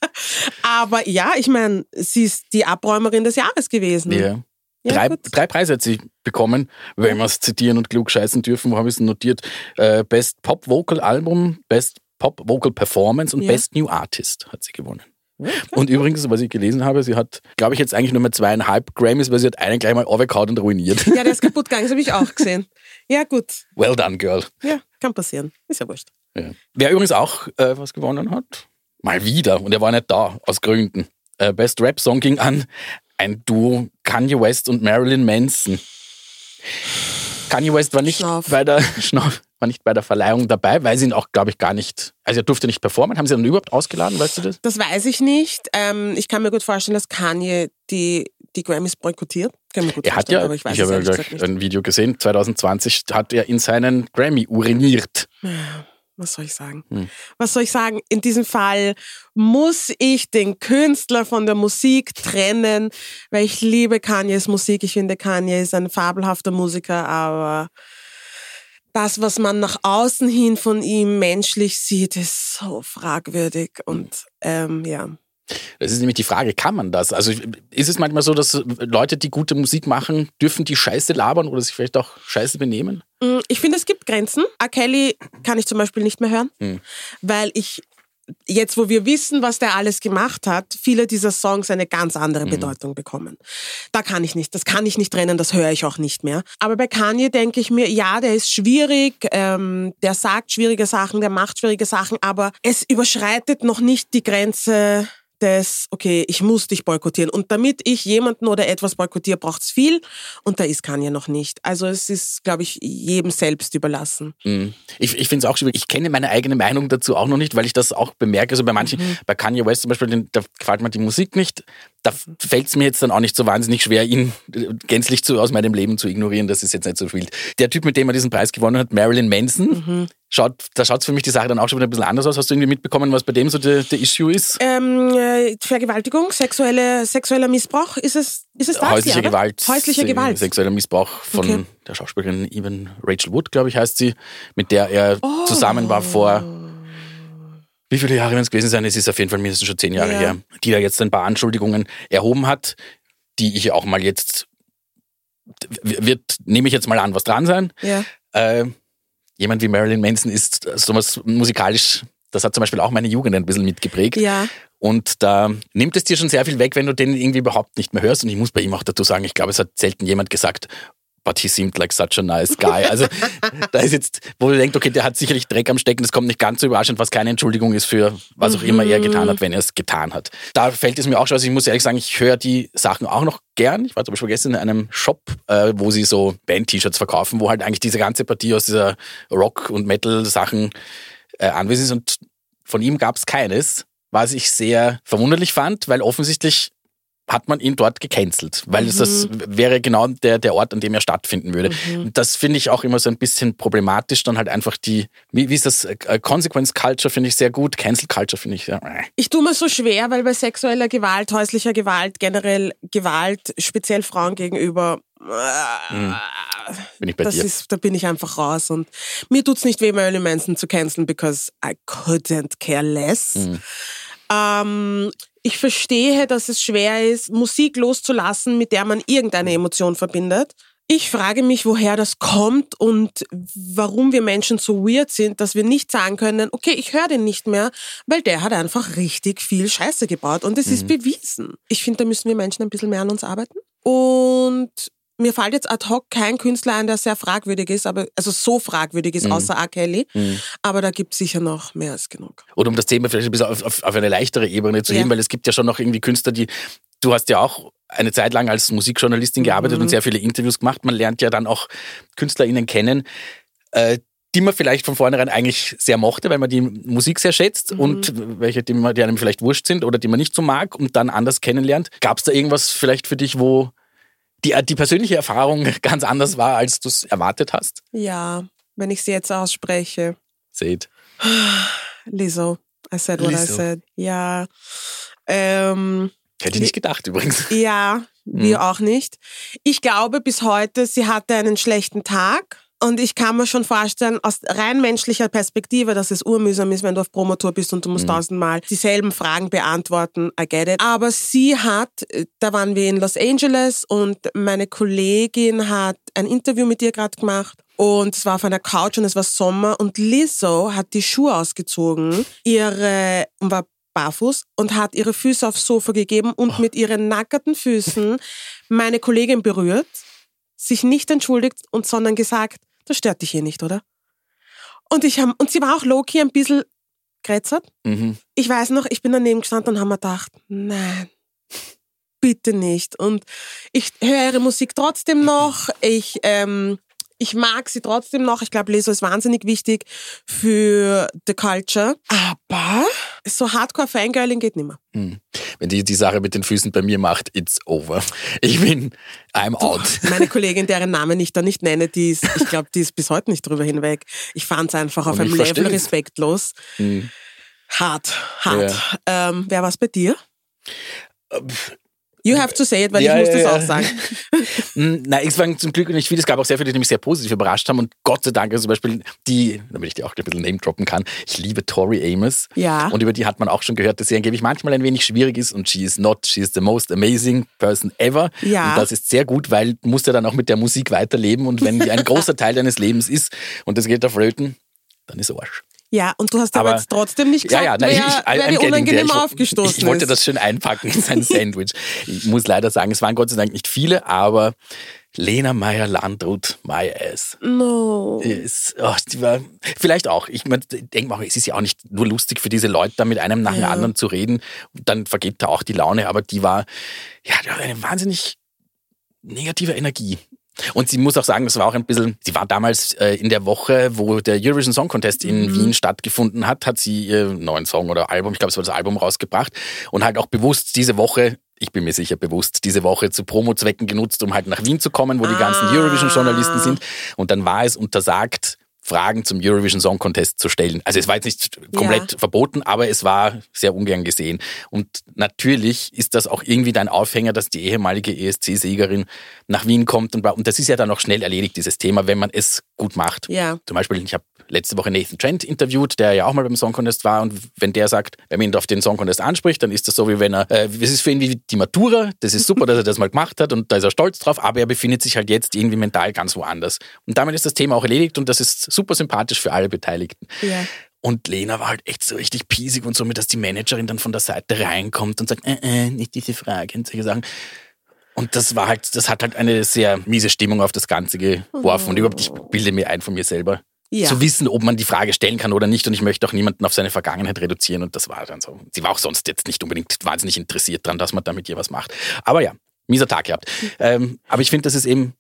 B: Aber ja, ich meine, sie ist die Abräumerin des Jahres gewesen.
A: Ja.
B: Ja,
A: drei,
B: gut.
A: drei Preise hat sie bekommen, wenn wir es zitieren und klug scheißen dürfen. Wo habe ich es notiert? Äh, Best Pop Vocal Album, Best Pop Vocal Performance und
B: Ja.
A: Best New Artist hat sie gewonnen. Und übrigens, was ich gelesen habe, sie hat, glaube ich, jetzt eigentlich nur mehr zweieinhalb Grammys, weil sie hat einen gleich mal overkaut und ruiniert.
B: Ja, der ist kaputt gegangen, das habe ich auch gesehen. Ja, gut.
A: Well done, Girl.
B: Ja, kann passieren. Ist ja wurscht.
A: Ja. Wer übrigens auch äh, was gewonnen hat, mal wieder, und er war nicht da, aus Gründen. Äh, Best Rap Song ging an ein Duo Kanye West und Marilyn Manson. Kanye West war nicht
B: Schnauf.
A: bei der [laughs] Schnauf, war nicht bei der Verleihung dabei, weil sie ihn auch, glaube ich, gar nicht, also er durfte nicht performen. Haben sie ihn überhaupt ausgeladen, weißt du das?
B: Das weiß ich nicht. Ähm, ich kann mir gut vorstellen, dass Kanye die, die Grammys boykottiert. Kann mir gut
A: Er hat ja,
B: aber ich
A: ich habe ja ein Video gesehen, 2020 hat er in seinen Grammy uriniert.
B: Was soll ich sagen?
A: Hm.
B: Was soll ich sagen? In diesem Fall muss ich den Künstler von der Musik trennen, weil ich liebe Kanyes Musik. Ich finde, Kanye ist ein fabelhafter Musiker, aber das, was man nach außen hin von ihm menschlich sieht, ist so fragwürdig. Und ähm, ja,
A: Das ist nämlich die Frage, kann man das? Also ist es manchmal so, dass Leute, die gute Musik machen, dürfen die Scheiße labern oder sich vielleicht auch Scheiße benehmen?
B: Mm, Ich finde, es gibt Grenzen. R. Kelly kann ich zum Beispiel nicht mehr hören,
A: Hm.
B: weil ich jetzt, wo wir wissen, was der alles gemacht hat, viele dieser Songs eine ganz andere
A: Hm.
B: Bedeutung bekommen. Da kann ich nicht, das kann ich nicht trennen, das höre ich auch nicht mehr. Aber bei Kanye denke ich mir, ja, der ist schwierig, ähm, der sagt schwierige Sachen, der macht schwierige Sachen, aber es überschreitet noch nicht die Grenze des, okay, ich muss dich boykottieren. Und damit ich jemanden oder etwas boykottiere, braucht's viel. Und da ist Kanye noch nicht. Also es ist, glaube ich, jedem selbst überlassen.
A: Mhm. Ich, ich finde es auch schwierig. Ich kenne meine eigene Meinung dazu auch noch nicht, weil ich das auch bemerke. Also bei manchen,
B: Mhm.
A: bei Kanye West zum Beispiel, da gefällt mir die Musik nicht. Da fällt es mir jetzt dann auch nicht so wahnsinnig schwer, ihn äh, gänzlich zu, aus meinem Leben zu ignorieren. Das ist jetzt nicht so viel. Der Typ, mit dem er diesen Preis gewonnen hat, Marilyn Manson,
B: Mhm.
A: schaut, da schaut für mich die Sache dann auch schon wieder ein bisschen anders aus. Hast du irgendwie mitbekommen, was bei dem so der, der Issue ist?
B: Ähm, äh, Vergewaltigung, sexuelle, sexueller Missbrauch, ist es, ist es das?
A: Häusliche
B: ja?
A: Gewalt.
B: Häusliche Gewalt.
A: Sexueller Missbrauch von
B: Okay.
A: der Schauspielerin Even Rachel Wood, glaube ich, heißt sie, mit der er
B: Oh.
A: zusammen war vor. Wie viele Jahre werden es gewesen sein? Es ist auf jeden Fall mindestens schon zehn Jahre
B: Ja.
A: her, die da jetzt ein paar Anschuldigungen erhoben hat, die ich auch mal jetzt wird, nehme ich jetzt mal an, was dran sein.
B: Ja.
A: Äh, jemand wie Marilyn Manson ist sowas musikalisch, das hat zum Beispiel auch meine Jugend ein bisschen mitgeprägt.
B: Ja.
A: Und da nimmt es dir schon sehr viel weg, wenn du den irgendwie überhaupt nicht mehr hörst. Und ich muss bei ihm auch dazu sagen, ich glaube, es hat selten jemand gesagt, but he seemed like such a nice guy. Also [laughs] da ist jetzt, wo du denkst, okay, der hat sicherlich Dreck am Stecken, das kommt nicht ganz so überraschend, was keine Entschuldigung ist für was auch immer er getan hat, wenn er es getan hat. Da fällt es mir auch schon, also ich muss ehrlich sagen, ich höre die Sachen auch noch gern. Ich war zum Beispiel gestern in einem Shop, äh, wo sie so Band-T-Shirts verkaufen, wo halt eigentlich diese ganze Partie aus dieser Rock- und Metal-Sachen äh, anwesend ist und von ihm gab es keines, was ich sehr verwunderlich fand, weil offensichtlich hat man ihn dort gecancelt, weil es das wäre genau der, der Ort, an dem er stattfinden würde. Und Das finde ich auch immer so ein bisschen problematisch, dann halt einfach die, wie, wie ist das, äh, Consequence Culture finde ich sehr gut, Cancel Culture finde ich ja, äh.
B: Ich tue mir so schwer, weil bei sexueller Gewalt, häuslicher Gewalt, generell Gewalt, speziell Frauen gegenüber,
A: bin ich bei
B: das
A: dir.
B: ist, da bin ich einfach raus. Und mir tut's nicht weh, Marilyn Manson zu canceln, because I couldn't care less.
A: Mhm.
B: Ähm, ich verstehe, dass es schwer ist, Musik loszulassen, mit der man irgendeine Emotion verbindet. Ich frage mich, woher das kommt und warum wir Menschen so weird sind, dass wir nicht sagen können, okay, ich höre den nicht mehr, weil der hat einfach richtig viel Scheiße gebaut und es ist bewiesen. Ich finde, da müssen wir Menschen ein bisschen mehr an uns arbeiten. Und mir fällt jetzt ad hoc kein Künstler ein, der sehr fragwürdig ist, aber also so fragwürdig ist, außer R. Kelly. Aber da gibt es sicher noch mehr als genug.
A: Oder um das Thema vielleicht ein bisschen auf, auf, auf eine leichtere Ebene zu
B: Ja.
A: heben, weil es gibt ja schon noch irgendwie Künstler, die, du hast ja auch eine Zeit lang als Musikjournalistin gearbeitet und sehr viele Interviews gemacht. Man lernt ja dann auch KünstlerInnen kennen, äh, die man vielleicht von vornherein eigentlich sehr mochte, weil man die Musik sehr schätzt und welche, die, man, die einem vielleicht wurscht sind oder die man nicht so mag und dann anders kennenlernt. Gab es da irgendwas vielleicht für dich, wo die, die persönliche Erfahrung [laughs] ganz anders war, als du es erwartet hast?
B: Ja, wenn ich sie jetzt ausspreche.
A: Seht.
B: Lizzo. I said what I
A: Lizzo.
B: said. Ja. Ähm,
A: Hätte ich nicht gedacht übrigens.
B: ja, wir auch nicht. Ich glaube bis heute, sie hatte einen schlechten Tag. Und ich kann mir schon vorstellen, aus rein menschlicher Perspektive, dass es urmühsam ist, wenn du auf Promotour bist und du musst tausendmal dieselben Fragen beantworten. I get it. Aber sie hat, äh, da waren wir in Los Angeles und meine Kollegin hat ein Interview mit ihr gerade gemacht. Und es war auf einer Couch und es war Sommer und Lizzo hat die Schuhe ausgezogen, ihre, und war barfuß und hat ihre Füße aufs Sofa gegeben und mit ihren nackerten Füßen meine Kollegin berührt, sich nicht entschuldigt und sondern gesagt, das stört dich hier nicht, oder? Und ich hab, und sie war auch low-key ein bisschen grätzert.
A: Mhm.
B: Ich weiß noch, ich bin daneben gestanden und habe mir gedacht, nein, bitte nicht. Und ich höre ihre Musik trotzdem noch. Ich, ähm, ich mag sie trotzdem noch. Ich glaube, Leso ist wahnsinnig wichtig für the culture. Aber so Hardcore-Fangirling geht nimmer.
A: Hm. Wenn die die Sache mit den Füßen bei mir macht, it's over. Ich bin, I'm out.
B: Meine [laughs] Kollegin, deren Namen ich da nicht nenne, die ist, ich glaube, die ist bis heute nicht drüber hinweg. Ich fand es einfach auf einem Level
A: versteh's.
B: respektlos. Hart, hart. Ähm, wer war's bei dir? You have to say it, weil
A: Ja,
B: ich muss
A: ja,
B: das auch sagen.
A: Mm, [laughs] [laughs] Nein, es waren zum Glück nicht viele. Es gab auch sehr viele, die mich sehr positiv überrascht haben. Und Gott sei Dank, also zum Beispiel die, damit ich die auch ein bisschen name droppen kann, ich liebe Tori Amos.
B: Ja.
A: Und über die hat man auch schon gehört, dass sie angeblich manchmal ein wenig schwierig ist. Und she is not, she is the most amazing person ever.
B: Ja.
A: Und das ist sehr gut, weil du musst ja dann auch mit der Musik weiterleben. Und wenn die ein [laughs] großer Teil deines Lebens ist und das geht auf Flöten, dann ist Arsch.
B: Ja, und du hast aber,
A: Aber-
B: jetzt trotzdem nicht gesagt,
A: ja, ja, nein,
B: wer,
A: ich, ich,
B: wer dir unangenehm
A: there. Ich
B: aufgestoßen
A: Ich wollte
B: ist.
A: das schön einpacken in sein [laughs] Sandwich. Ich muss leider sagen, es waren Gott sei Dank nicht viele, aber Lena Meyer-Landrut, my ass.
B: No.
A: Ist, oh, die war, vielleicht auch. Ich mein, denke mal, es ist ja auch nicht nur lustig für diese Leute, da mit einem nach dem
B: Ja.
A: anderen zu reden. Dann vergeht da auch die Laune, aber die war, ja, die hat eine wahnsinnig negative Energie. Und sie muss auch sagen, das war auch ein bisschen, sie war damals äh, in der Woche, wo der Eurovision Song Contest in Wien stattgefunden hat, hat sie ihren neuen Song oder Album, ich glaube, es war das Album rausgebracht und halt auch bewusst diese Woche, ich bin mir sicher bewusst, diese Woche zu Promozwecken genutzt, um halt nach Wien zu kommen, wo die ganzen
B: Ah.
A: Eurovision-Journalisten sind. Und dann war es untersagt, Fragen zum Eurovision Song Contest zu stellen. Also es war jetzt nicht komplett
B: Ja.
A: verboten, aber es war sehr ungern gesehen. Und natürlich ist das auch irgendwie dein Aufhänger, dass die ehemalige ESC-Siegerin nach Wien kommt. Und, und das ist ja dann auch schnell erledigt, dieses Thema, wenn man es gut macht.
B: Ja.
A: Zum Beispiel, ich habe letzte Woche Nathan Trent interviewt, der ja auch mal beim Song Contest war. Und wenn der sagt, wenn man ihn auf den Song Contest anspricht, dann ist das so, wie wenn er, äh, es ist für ihn wie die Matura. Das ist super, [laughs] dass er das mal gemacht hat und da ist er stolz drauf. Aber er befindet sich halt jetzt irgendwie mental ganz woanders. Und damit ist das Thema auch erledigt und das ist super sympathisch für alle Beteiligten.
B: Ja.
A: Und Lena war halt echt so richtig piesig und so, mit dass die Managerin dann von der Seite reinkommt und sagt, äh, äh, nicht diese Frage und solche Sachen. Und das war halt, das hat halt eine sehr miese Stimmung auf das Ganze geworfen. Und überhaupt, ich bilde mir ein von mir selber.
B: Ja.
A: Zu wissen, ob man die Frage stellen kann oder nicht. Und ich möchte auch niemanden auf seine Vergangenheit reduzieren. Und das war dann so. Sie war auch sonst jetzt nicht unbedingt wahnsinnig interessiert dran, dass man da mit ihr was macht. Aber ja, mieser Tag gehabt. Ähm, aber ich finde, das ist eben,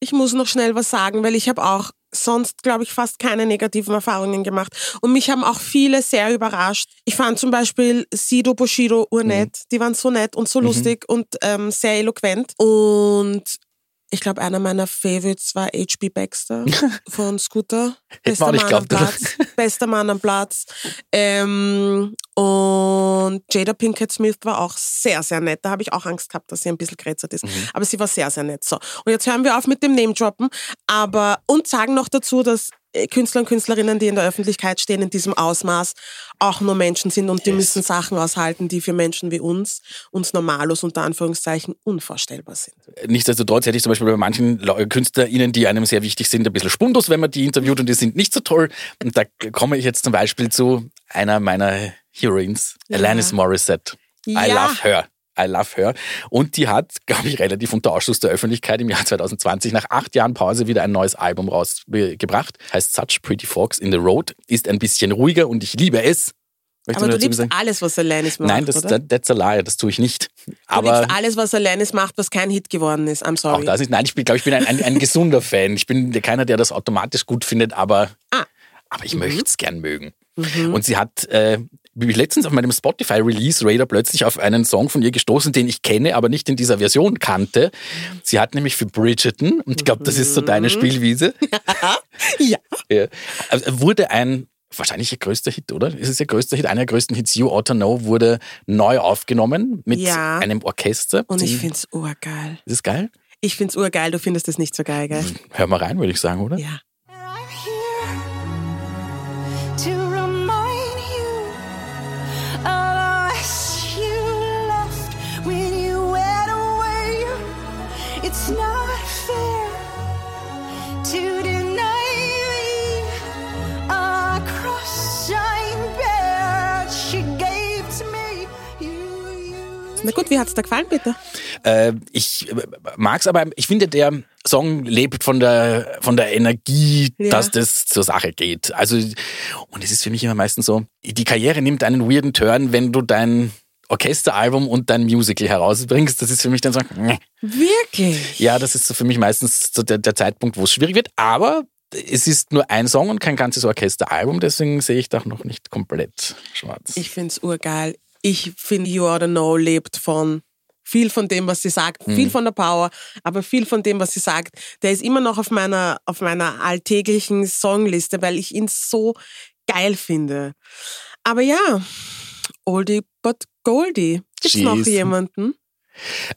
B: Ich muss noch schnell was sagen, weil ich habe auch sonst, glaube ich, fast keine negativen Erfahrungen gemacht. Und mich haben auch viele sehr überrascht. Ich fand zum Beispiel Sido Bushido urnett. Die waren so nett und so lustig und ähm, sehr eloquent. Und ich glaube, einer meiner Favorites war H.B. Baxter [laughs] von Scooter.
A: Nicht
B: Mann am
A: geglaubt, oder?
B: Platz. Bester Mann am Platz. Ähm, und Jada Pinkett Smith war auch sehr, sehr nett. Da habe ich auch Angst gehabt, dass sie ein bisschen grätzert ist. Aber sie war sehr, sehr nett. So. Und jetzt hören wir auf mit dem Name-Droppen. Aber, und sagen noch dazu, dass Künstler und Künstlerinnen, die in der Öffentlichkeit stehen, in diesem Ausmaß auch nur Menschen sind und die müssen Sachen aushalten, die für Menschen wie uns, uns Normalos unter Anführungszeichen, unvorstellbar sind.
A: Nichtsdestotrotz hätte ich zum Beispiel bei manchen KünstlerInnen, die einem sehr wichtig sind, ein bisschen Spundus, wenn man die interviewt und die sind nicht so toll. Und da komme ich jetzt zum Beispiel zu einer meiner Heroines,
B: Ja.
A: Alanis Morissette. I
B: Ja.
A: love her. I love her. Und die hat, [laughs] glaube ich, relativ unter Ausschluss der Öffentlichkeit im Jahr 2020 nach acht Jahren Pause wieder ein neues Album rausgebracht. Heißt Such Pretty Forks in the Road. Ist ein bisschen ruhiger und ich liebe es. Möchtest
B: Aber du liebst
A: sagen?
B: alles, was Alanis macht,
A: Nein, das,
B: oder?
A: that, that's a lie, das tue ich nicht.
B: Du
A: Aber
B: liebst alles, was Alanis macht, was kein Hit geworden ist. I'm sorry.
A: auch das ist, nein, ich bin, glaube ich, bin ein, ein, ein gesunder Fan. Ich bin keiner, der das automatisch gut findet, aber,
B: Ah.
A: aber ich möchte es gern mögen. Und sie hat, äh, bin ich letztens auf meinem Spotify-Release-Radar plötzlich auf einen Song von ihr gestoßen, den ich kenne, aber nicht in dieser Version kannte. Sie hat nämlich für Bridgerton, und ich glaube, das ist so deine Spielwiese, [laughs]
B: ja.
A: ja, also wurde ein wahrscheinlich ihr größter Hit, oder? Ist es ihr größter Hit? Einer der größten Hits, You Ought to Know, wurde neu aufgenommen mit
B: Ja.
A: einem Orchester.
B: Und ich
A: Die-
B: find's urgeil.
A: Ist es geil?
B: Ich find's urgeil, du findest es nicht so geil, gell?
A: Hör mal rein, würde ich sagen, oder?
B: Ja. Na gut, wie hat's dir gefallen, bitte?
A: Äh, ich mag's, aber ich finde, der Song lebt von der, von der Energie,
B: Ja.
A: dass das zur Sache geht. Also, und es ist für mich immer meistens so, die Karriere nimmt einen weirden Turn, wenn du dein Orchesteralbum und dein Musical herausbringst. Das ist für mich dann so.
B: Wirklich?
A: ja, das ist so für mich meistens so der, der Zeitpunkt, wo es schwierig wird. Aber es ist nur ein Song und kein ganzes Orchesteralbum, deswegen sehe ich da noch nicht komplett schwarz.
B: Ich find's urgeil. Ich finde, You Ought to Know lebt von viel von dem, was sie sagt,
A: Hm.
B: viel von der Power, aber viel von dem, was sie sagt, der ist immer noch auf meiner, auf meiner alltäglichen Songliste, weil ich ihn so geil finde. Aber ja, Oldie but Goldie. Gibt's noch
A: Jeez.
B: jemanden?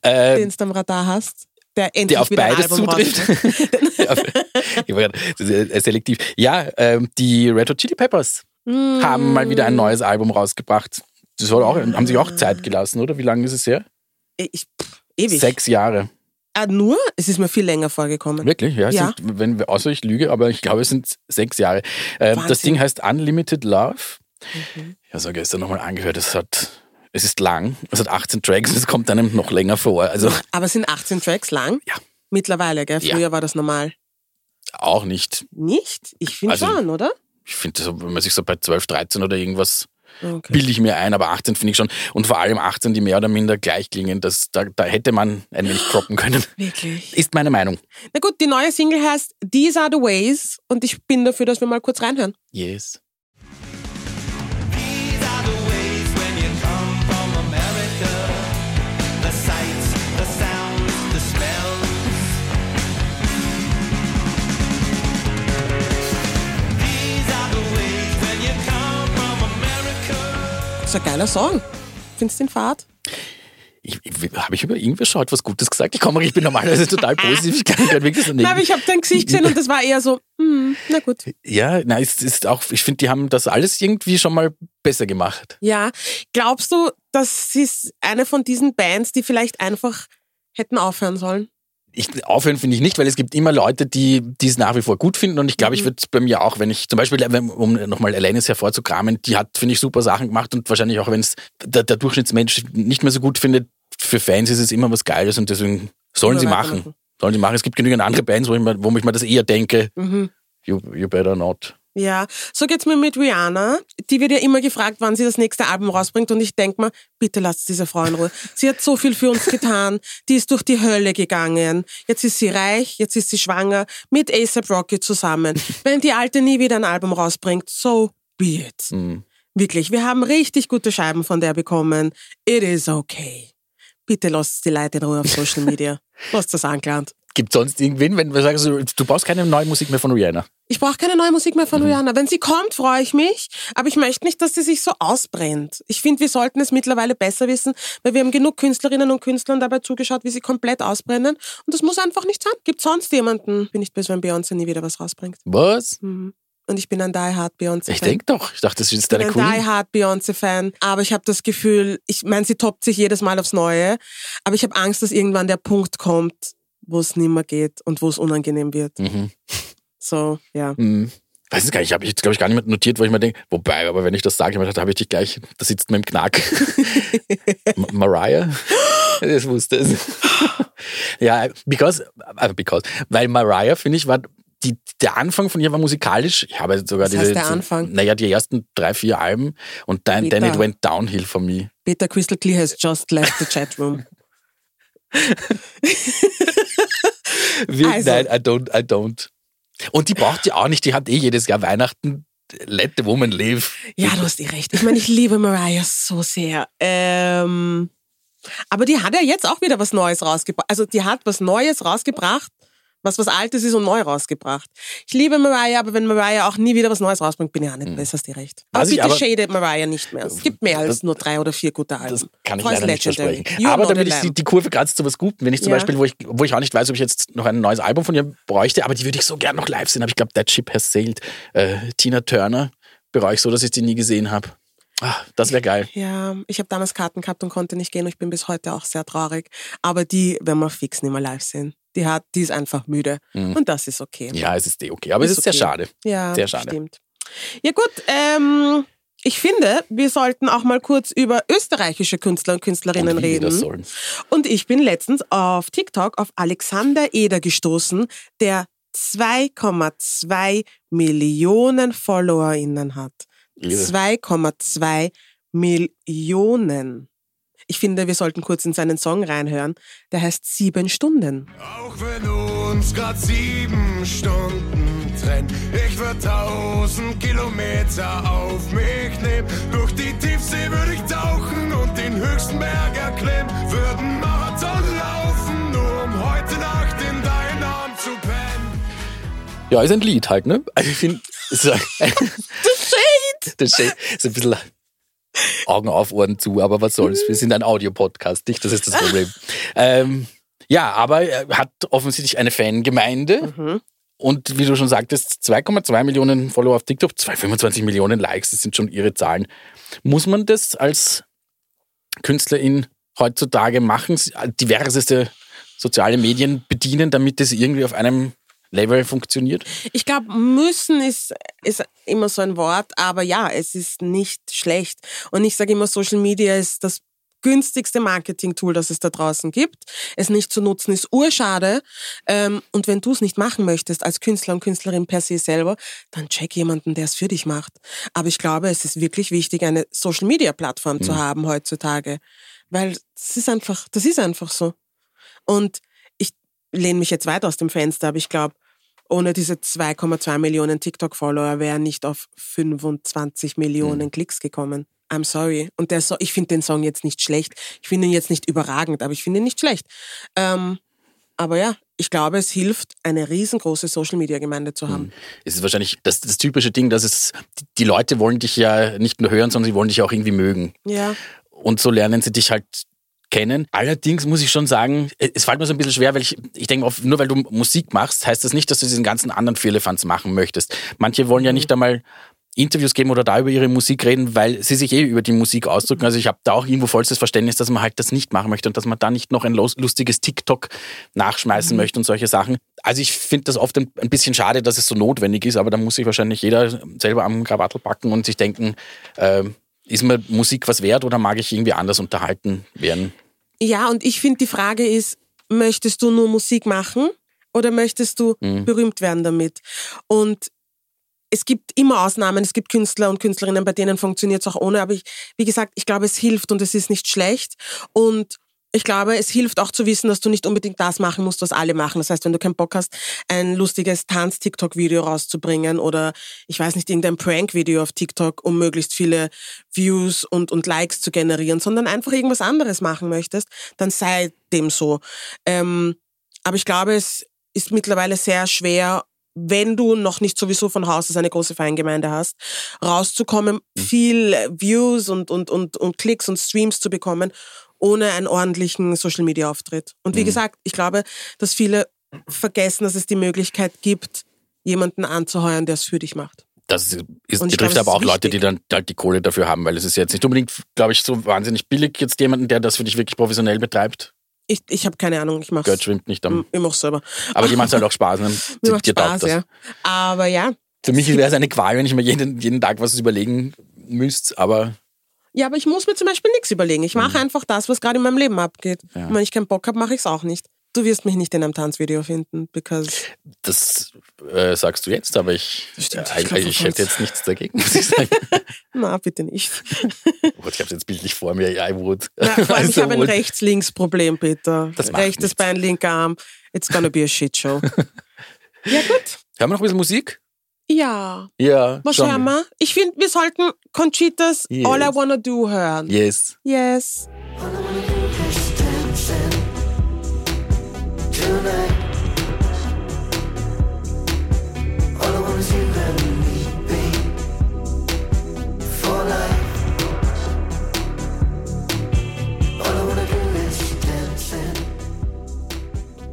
A: Äh,
B: den du am Radar hast, der endlich
A: der auf beides
B: Album
A: zutrifft. [laughs] [laughs] ich war selektiv. Ja, ähm, die Red Hot Chili Peppers haben mal wieder ein neues Album rausgebracht. Das hat auch, haben sich auch Zeit gelassen, oder? Wie lange ist es her?
B: Ich, pff, ewig.
A: Sechs Jahre.
B: Ah, nur? Es ist mir viel länger vorgekommen.
A: Wirklich? Ja, es
B: Ja.
A: Sind, wenn, außer ich lüge, aber ich glaube, es sind sechs Jahre. Ähm, das. Ding heißt Unlimited Love.
B: Mhm.
A: Ich habe so gestern nochmal angehört. Es hat, es ist lang. Es hat 18 Tracks. Es kommt einem noch länger vor. Also
B: Aber es sind 18 Tracks lang?
A: Ja.
B: Mittlerweile, gell?
A: Ja.
B: Früher war das normal.
A: auch nicht.
B: Nicht? Ich finde
A: Also-
B: schon, oder?
A: Ich finde, so, wenn man sich so bei 12, 13 oder irgendwas
B: Okay.
A: bilde ich mir ein, aber 18 finde ich schon. Und vor allem 18, die mehr oder minder gleich klingen. Das, da, da hätte man ein wenig croppen können.
B: Wirklich.
A: Ist meine Meinung.
B: Na gut, die neue Single heißt These Are the Ways und ich bin dafür, dass wir mal kurz reinhören.
A: Yes.
B: Ist ein geiler Song. Findest du den Fahrt?
A: Ich, ich, Habe ich über irgendwas schon was Gutes gesagt? Ich komme, ich bin normalerweise total positiv. Ich kann gerade wirklich so
B: Nein, aber ich habe dein Gesicht gesehen und das war eher so, hm, na gut.
A: Ja, na, es ist auch, ich finde, die haben das alles irgendwie schon mal besser gemacht.
B: Ja, glaubst du, das ist eine von diesen Bands, die vielleicht einfach hätten aufhören sollen?
A: Ich, aufhören finde ich nicht, weil es gibt immer Leute, die die es nach wie vor gut finden und ich glaube, ich würde es bei mir auch, wenn ich zum Beispiel, um nochmal Alanis hervorzukramen, die hat, finde ich, super Sachen gemacht und wahrscheinlich auch, wenn es der, der Durchschnittsmensch nicht mehr so gut findet, für Fans ist es immer was Geiles und deswegen sollen sie
B: weitermachen.
A: machen. Sollen sie machen. Es gibt genügend andere Bands, wo ich mir, wo ich mir das eher denke, you, you better not.
B: Ja, so geht's mir mit Rihanna. Die wird ja immer gefragt, wann sie das nächste Album rausbringt und ich denk mir, bitte lasst diese Frau in Ruhe. Sie hat so viel für uns getan. Die ist durch die Hölle gegangen. Jetzt ist sie reich, jetzt ist sie schwanger mit ASAP Rocky zusammen. Wenn die Alte nie wieder ein Album rausbringt, so be it.
A: Mhm.
B: Wirklich, wir haben richtig gute Scheiben von der bekommen. It is okay. Bitte lasst die Leute in Ruhe auf Social Media. [laughs] Lasst das angelernt.
A: Gibt sonst irgendwen, wenn du sagst, du du brauchst keine neue Musik mehr von Rihanna?
B: Ich brauche keine neue Musik mehr von
A: Mhm.
B: Rihanna. Wenn sie kommt, freue ich mich. Aber ich möchte nicht, dass sie sich so ausbrennt. Ich finde, wir sollten es mittlerweile besser wissen, weil wir haben genug Künstlerinnen und Künstlern dabei zugeschaut, wie sie komplett ausbrennen. Und das muss einfach nicht sein. Gibt sonst jemanden? Bin nicht böse, wenn Beyoncé nie wieder was rausbringt.
A: Was?
B: Mhm. Und ich bin ein Die Hard Beyoncé-Fan.
A: Ich denke doch. Ich dachte, das ist deine
B: Ich bin ein Die
A: Queen.
B: Hard Beyoncé-Fan, aber ich habe das Gefühl, ich meine, sie toppt sich jedes Mal aufs Neue, aber ich habe Angst, dass irgendwann der Punkt kommt, wo es nimmer geht und wo es unangenehm wird.
A: Mhm.
B: So, ja.
A: Hm. Weiß es gar nicht, ich habe jetzt, glaube ich, gar nicht notiert, wo ich mir denke, wobei, aber wenn ich das sage, habe ich dich gleich, da sitzt man im Knack. [laughs] Ma- Mariah? Das wusste es. [laughs] ja, because, äh, because, weil Mariah, finde ich, war die, der Anfang von ihr war musikalisch. Ich habe sogar
B: Was
A: diese.
B: heißt der Anfang?
A: Naja, die ersten drei, vier Alben und dann, then
B: Bitter.
A: it went downhill for me.
B: Peter Crystal Clear has just left the chat room. [laughs]
A: Wir,
B: Also.
A: Nein, I don't, I don't. Und die braucht ja auch nicht, die hat eh jedes Jahr Weihnachten. Let the woman live.
B: Ja, du hast eh recht. Ich meine, ich liebe Mariah so sehr. Ähm, aber die hat ja jetzt auch wieder was Neues rausgebracht. Also die hat was Neues rausgebracht, was was Altes ist und neu rausgebracht. Ich liebe Mariah, aber wenn Mariah auch nie wieder was Neues rausbringt, bin ich auch nicht besser, hast du recht. Aber bitte
A: aber-
B: shade Mariah nicht mehr. Es gibt mehr als
A: Das-
B: nur drei oder vier gute Alben.
A: Das kann ich
B: ist
A: leider nicht versprechen.
B: You
A: Aber damit ich die, die Kurve kratzt zu was Gutem, wenn ich zum
B: Ja.
A: Beispiel, wo ich, wo ich auch nicht weiß, ob ich jetzt noch ein neues Album von ihr bräuchte, aber die würde ich so gern noch live sehen. Aber ich glaube, That Ship Has Sailed. Äh, Tina Turner bereue ich so, dass ich die nie gesehen habe. Ah, das wäre geil.
B: Ja, ich habe damals Karten gehabt und konnte nicht gehen und ich bin bis heute auch sehr traurig. Aber die werden wir fix nicht mehr live sehen. Die hat, die ist einfach müde. Und das ist okay.
A: Mhm. Ja, es ist eh okay. Aber es ist sehr
B: okay.
A: schade.
B: Ja,
A: Sehr schade.
B: stimmt. Ja gut, ähm, ich finde, wir sollten auch mal kurz über österreichische Künstler und Künstlerinnen
A: Und
B: reden.
A: das sollen.
B: Und ich bin letztens auf TikTok auf Alexander Eder gestoßen, der 2,2 Millionen FollowerInnen hat.
A: Irre.
B: 2,2 Millionen. Ich finde, wir sollten kurz in seinen Song reinhören. Der heißt Sieben Stunden.
D: Auch wenn uns grad sieben Stunden trennen, ich würd tausend Kilometer auf mich nehmen. Durch die Tiefsee würde ich tauchen und den höchsten Berg erklimmen. Würden Marathon laufen, nur um heute Nacht in deinen Arm zu pennen.
A: Ja, ist ein Lied halt, ne? Also ich finde, es ist ein-
B: The [laughs] Shade!
A: das ist ist ein bisschen Augen auf, Ohren zu, aber was soll's. Wir sind ein Audiopodcast, nicht? Das ist das Problem. ähm, ja, aber er hat offensichtlich eine Fangemeinde. Und wie du schon sagtest, 2,2 Millionen Follower auf TikTok, 225 Millionen Likes, das sind schon ihre Zahlen. Muss man das als Künstlerin heutzutage machen, diverseste soziale Medien bedienen, damit es irgendwie auf einem Level funktioniert?
B: Ich glaube, müssen ist, ist immer so ein Wort, aber ja, es ist nicht schlecht. Und ich sage immer, Social Media ist das günstigste Marketing-Tool, das es da draußen gibt. Es nicht zu nutzen ist urschade. Ähm, und wenn du es nicht machen möchtest, als Künstler und Künstlerin per se selber, dann check jemanden, der es für dich macht. Aber ich glaube, es ist wirklich wichtig, eine Social-Media-Plattform zu haben heutzutage. Weil das ist einfach, das ist einfach so. Und ich lehne mich jetzt weit aus dem Fenster, aber ich glaube, ohne diese 2,2 Millionen TikTok-Follower wäre nicht auf 25 Millionen Klicks gekommen. I'm sorry. Und der so ich finde den Song jetzt nicht schlecht. Ich finde ihn jetzt nicht überragend, aber ich finde ihn nicht schlecht. Ähm, aber ja, ich glaube, es hilft, eine riesengroße Social-Media-Gemeinde zu haben.
A: Es ist wahrscheinlich das, das typische Ding, dass es, die- die Leute wollen dich ja nicht nur hören, sondern sie wollen dich auch irgendwie mögen.
B: Ja.
A: Und so lernen sie dich halt kennen. Allerdings muss ich schon sagen, es fällt mir so ein bisschen schwer, weil ich, ich denke, nur weil du Musik machst, heißt das nicht, dass du diesen ganzen anderen Firlefanz machen möchtest. Manche wollen ja nicht einmal Interviews geben oder da über ihre Musik reden, weil sie sich eh über die Musik ausdrücken. Also ich habe da auch irgendwo vollstes Verständnis, dass man halt das nicht machen möchte und dass man da nicht noch ein lustiges TikTok nachschmeißen möchte und solche Sachen. Also ich finde das oft ein, ein bisschen schade, dass es so notwendig ist, aber da muss sich wahrscheinlich jeder selber am Krawattel packen und sich denken, äh, ist mir Musik was wert oder mag ich irgendwie anders unterhalten werden?
B: Ja, und ich finde, die Frage ist, möchtest du nur Musik machen oder möchtest du berühmt werden damit? Und es gibt immer Ausnahmen, es gibt Künstler und Künstlerinnen, bei denen funktioniert es auch ohne, aber ich, wie gesagt, ich glaube, es hilft und es ist nicht schlecht. Und ich glaube, es hilft auch zu wissen, dass du nicht unbedingt das machen musst, was alle machen. Das heißt, wenn du keinen Bock hast, ein lustiges Tanz-TikTok-Video rauszubringen oder ich weiß nicht, irgendein Prank-Video auf TikTok, um möglichst viele Views und, und Likes zu generieren, sondern einfach irgendwas anderes machen möchtest, dann sei dem so. Ähm, aber ich glaube, es ist mittlerweile sehr schwer, wenn du noch nicht sowieso von Haus aus eine große Fangemeinde hast, rauszukommen, viel Views und, und, und, und Klicks und Streams zu bekommen, ohne einen ordentlichen Social-Media-Auftritt. Und wie gesagt, ich glaube, dass viele vergessen, dass es die Möglichkeit gibt, jemanden anzuheuern, der es für dich macht.
A: Das ist, betrifft
B: glaube,
A: aber auch Leute, die dann halt die Kohle dafür haben, weil es ist jetzt nicht unbedingt, glaube ich, so wahnsinnig billig, jetzt jemanden, der das für dich wirklich professionell betreibt.
B: Ich, ich habe keine Ahnung, ich mach's.
A: Geld schwimmt nicht am.
B: Ich mach's selber.
A: Aber die macht halt auch Spaß. Ne? [laughs]
B: Mir macht Spaß, ja. Aber ja.
A: Für mich wäre es eine Qual, wenn ich mir jeden, jeden Tag was überlegen müsste, aber
B: Ja, aber ich muss mir zum Beispiel nichts überlegen. Ich
A: Mhm.
B: mache einfach das, was gerade in meinem Leben abgeht. Und wenn ich keinen Bock habe, mache ich es auch nicht. Du wirst mich nicht in einem Tanzvideo finden, because
A: das äh, sagst du jetzt, aber ich,
B: stimmt,
A: äh,
B: ich glaub,
A: ich,
B: auf
A: hätte jetzt nichts dagegen, muss ich sagen. [laughs]
B: na bitte nicht. [laughs]
A: Oh ich habe es jetzt bildlich vor mir, I would.
B: Na, vor allem, ich [laughs]
A: Also
B: habe ein. Rechts-Links-Problem, Peter.
A: Das
B: Rechtes
A: nichts.
B: Bein, linker Arm. It's gonna be a shit show. ja gut.
A: Hören wir noch ein bisschen Musik?
B: Ja.
A: Ja.
B: Was
A: schon.
B: hören wir? Ich finde, wir sollten Conchitas
A: Yes.
B: All I Wanna Do hören.
A: Yes.
B: Yes.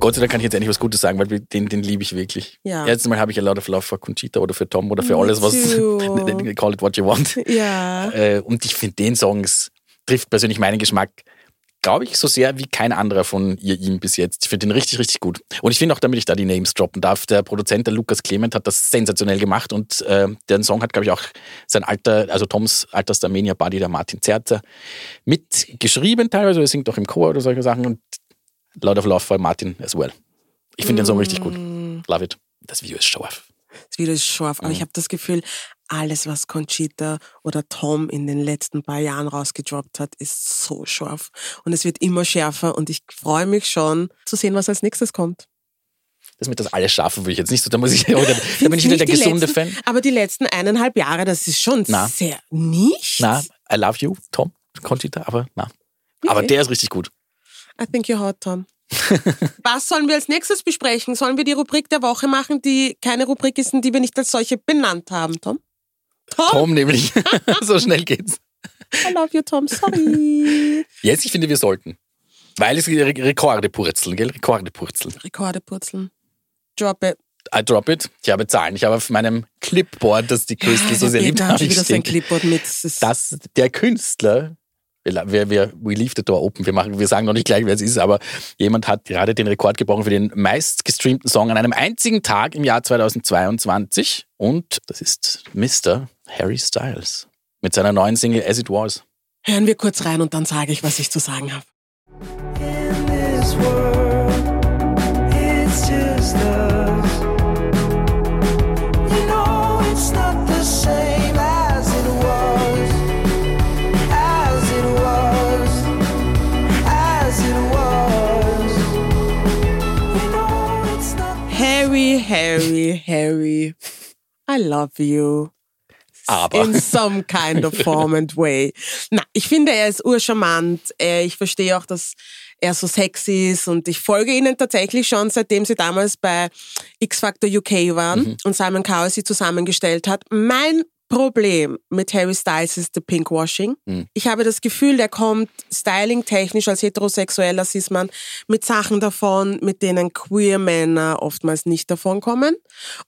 A: Gott sei Dank kann ich jetzt endlich was Gutes sagen, weil den, den liebe ich wirklich.
B: Ja.
A: Letztes Mal habe ich A Lot of Love für Conchita oder für Tom oder für
B: Me
A: alles, was [laughs] call it what you want. [laughs]
B: Ja.
A: Äh, und ich finde, den Songs trifft persönlich meinen Geschmack, glaube ich, so sehr wie kein anderer von ihr ihm bis jetzt. Ich finde den richtig, richtig gut. Und ich finde auch, damit ich da die Names droppen darf, der Produzent, der Lukas Clement, hat das sensationell gemacht und äh, den Song hat, glaube ich, auch sein alter, also Toms alter Starmania-Buddy, der Martin Zerzer, mitgeschrieben teilweise, er singt auch im Chor oder solche Sachen und Lot of Love for Martin as well. Ich finde den Song richtig gut. Love it. Das Video ist scharf.
B: Das Video ist scharf, aber ich habe das Gefühl, alles, was Conchita oder Tom in den letzten paar Jahren rausgedroppt hat, ist so scharf. Und es wird immer schärfer und ich freue mich schon zu sehen, was als nächstes kommt.
A: Das mit das alles schaffen will ich jetzt nicht so. Da, muss ich, [laughs] da, da bin ich wieder der gesunde
B: letzten,
A: Fan.
B: Aber die letzten eineinhalb Jahre, das ist schon
A: Na.
B: sehr nicht.
A: Na, I love you, Tom, Conchita, aber na. Aber der ist richtig gut.
B: I think you're hot, Tom. [laughs] Was sollen wir als nächstes besprechen? Sollen wir die Rubrik der Woche machen, die keine Rubrik ist und die wir nicht als solche benannt haben, Tom? Tom?
A: Tom nämlich. [laughs] so schnell geht's.
B: I love you, Tom. Sorry.
A: Jetzt, ich finde, wir sollten. Weil es Re Rekorde purzeln, gell? Rekorde purzeln.
B: Rekorde purzeln. Drop it.
A: I drop it. Ich habe Zahlen. Ich habe auf meinem Clipboard, das die Crystal so sehr liebt, habe ich
B: wieder sein
A: stehen,
B: Clipboard mit. Das
A: dass der Künstler, wir, wir, we leave the door open, wir, machen, wir sagen noch nicht gleich, wer es ist, aber jemand hat gerade den Rekord gebrochen für den meist gestreamten Song an einem einzigen Tag im Jahr 2022 und das ist Mr. Harry Styles mit seiner neuen Single As It Was.
B: Hören wir kurz rein und dann sage ich, was ich zu sagen habe. Love you.
A: Aber
B: In some kind of form and way. Na, ich finde, er ist urcharmant. Ich verstehe auch, dass er so sexy ist und ich folge ihnen tatsächlich schon, seitdem sie damals bei X Factor UK waren und Simon Cowell sie zusammengestellt hat. Mein Problem mit Harry Styles ist der Pinkwashing. Ich habe das Gefühl, der kommt styling-technisch als heterosexueller Cis-Mann mit Sachen davon, mit denen queer Männer oftmals nicht davonkommen.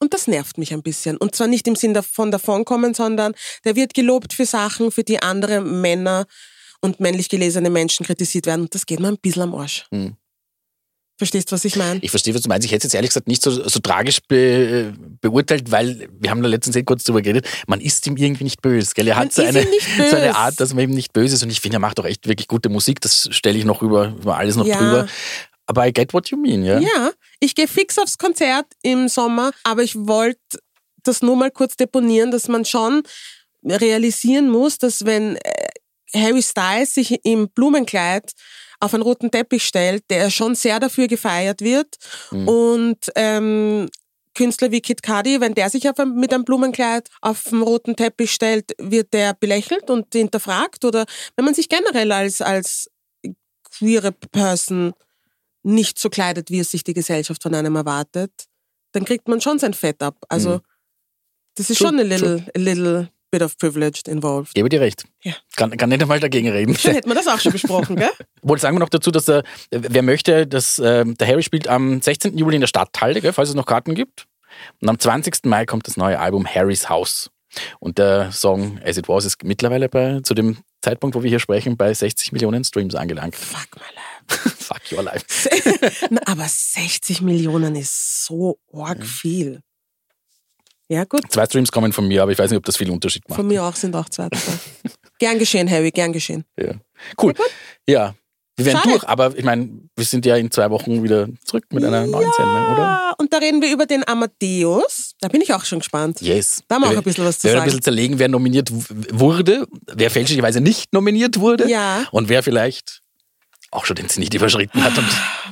B: Und das nervt mich ein bisschen. Und zwar nicht im Sinn davon davonkommen, sondern der wird gelobt für Sachen, für die andere Männer und männlich gelesene Menschen kritisiert werden. Und das geht mir ein bisschen am Arsch. Verstehst du, was ich meine?
A: Ich verstehe, was du meinst. Ich hätte es jetzt ehrlich gesagt nicht so, so tragisch be, beurteilt, weil wir haben da letztens eh kurz drüber geredet. Man ist ihm irgendwie nicht böse. Gell? Er
B: Man
A: hat so eine, so eine. Art, dass man ihm nicht böse ist. Und ich finde, er macht auch echt wirklich gute Musik. Das stelle ich noch über, über alles noch
B: Ja.
A: drüber. Aber I get what you mean, ja?
B: Ja, ich gehe fix aufs Konzert im Sommer, aber ich wollte das nur mal kurz deponieren, dass man schon realisieren muss, dass wenn äh, Harry Styles sich im Blumenkleid auf einen roten Teppich stellt, der schon sehr dafür gefeiert wird. Und ähm, Künstler wie Kid Cudi, wenn der sich ein, mit einem Blumenkleid auf dem roten Teppich stellt, wird der belächelt und hinterfragt? Oder wenn man sich generell als als queere Person nicht so kleidet, wie es sich die Gesellschaft von einem erwartet, dann kriegt man schon sein Fett ab. Also das ist
A: True,
B: schon a little, a little bit of privilege involved.
A: Gebe dir recht.
B: Ja.
A: Kann, kann nicht einmal dagegen reden.
B: Dann hätten wir das auch schon besprochen, gell? [laughs]
A: Wohl sagen wir noch dazu, dass der, wer möchte, dass äh, der Harry spielt am 16. Juli in der Stadthalle, gell, falls es noch Karten gibt. Und am 20. Mai kommt das neue Album Harry's House. Und der Song As It Was ist mittlerweile bei, zu dem Zeitpunkt, wo wir hier sprechen, bei 60 Millionen Streams angelangt.
B: Fuck my life. [laughs]
A: Fuck your life. [laughs]
B: Na, aber 60 Millionen ist so arg viel. Ja, gut.
A: Zwei Streams kommen von mir, aber ich weiß nicht, ob das viel Unterschied macht.
B: Von mir auch sind auch zwei dabei. [laughs] gern geschehen, Harry, gern geschehen.
A: Ja. Cool. Ja. Wir werden
B: Schade.
A: durch, aber ich meine, wir sind ja in zwei Wochen wieder zurück mit einer neuen Sendung, oder?
B: Ah, und da reden wir über den Amadeus. Da bin ich auch schon gespannt.
A: Yes.
B: Da haben wir auch ein bisschen was zu
A: wir werden
B: sagen.
A: ein bisschen zerlegen, wer nominiert wurde, wer fälschlicherweise nicht nominiert wurde
B: Ja.
A: und wer vielleicht auch schon den Zenit überschritten hat.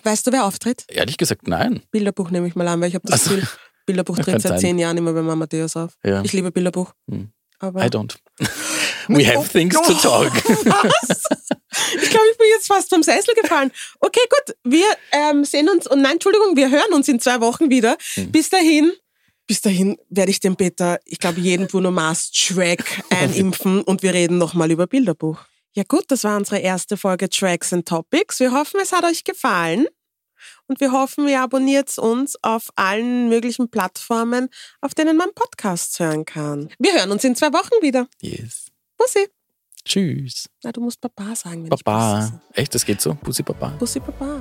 B: Weißt du, wer auftritt?
A: ehrlich gesagt, nein.
B: Bilderbuch nehme ich mal an, weil ich habe das
A: Ach so.
B: Gefühl, [laughs] Bilderbuch
A: kann
B: tritt seit
A: sein.
B: zehn Jahren immer beim Amadeus auf.
A: Ja.
B: Ich liebe Bilderbuch.
A: Hm.
B: Aber
A: I don't. [laughs] We have things to talk. [laughs]
B: Was? Ich glaube, ich bin jetzt fast vom Sessel gefallen. Okay, gut. Wir ähm, sehen uns, und nein, Entschuldigung, wir hören uns in zwei Wochen wieder.
A: Hm.
B: Bis dahin, bis dahin werde ich dem Peter, ich glaube, jeden Bruno Mars Track [laughs] einimpfen und wir reden nochmal über Bilderbuch. Ja gut, das war unsere erste Folge Tracks and Topics. Wir hoffen, es hat euch gefallen. Und wir hoffen, ihr abonniert uns auf allen möglichen Plattformen, auf denen man Podcasts hören kann. Wir hören uns in zwei Wochen wieder.
A: Yes.
B: Bussi.
A: Tschüss.
B: Na, du musst Papa sagen. Wenn Bussi,
A: Echt, das geht so? Bussi Baba.
B: Bussi Papa.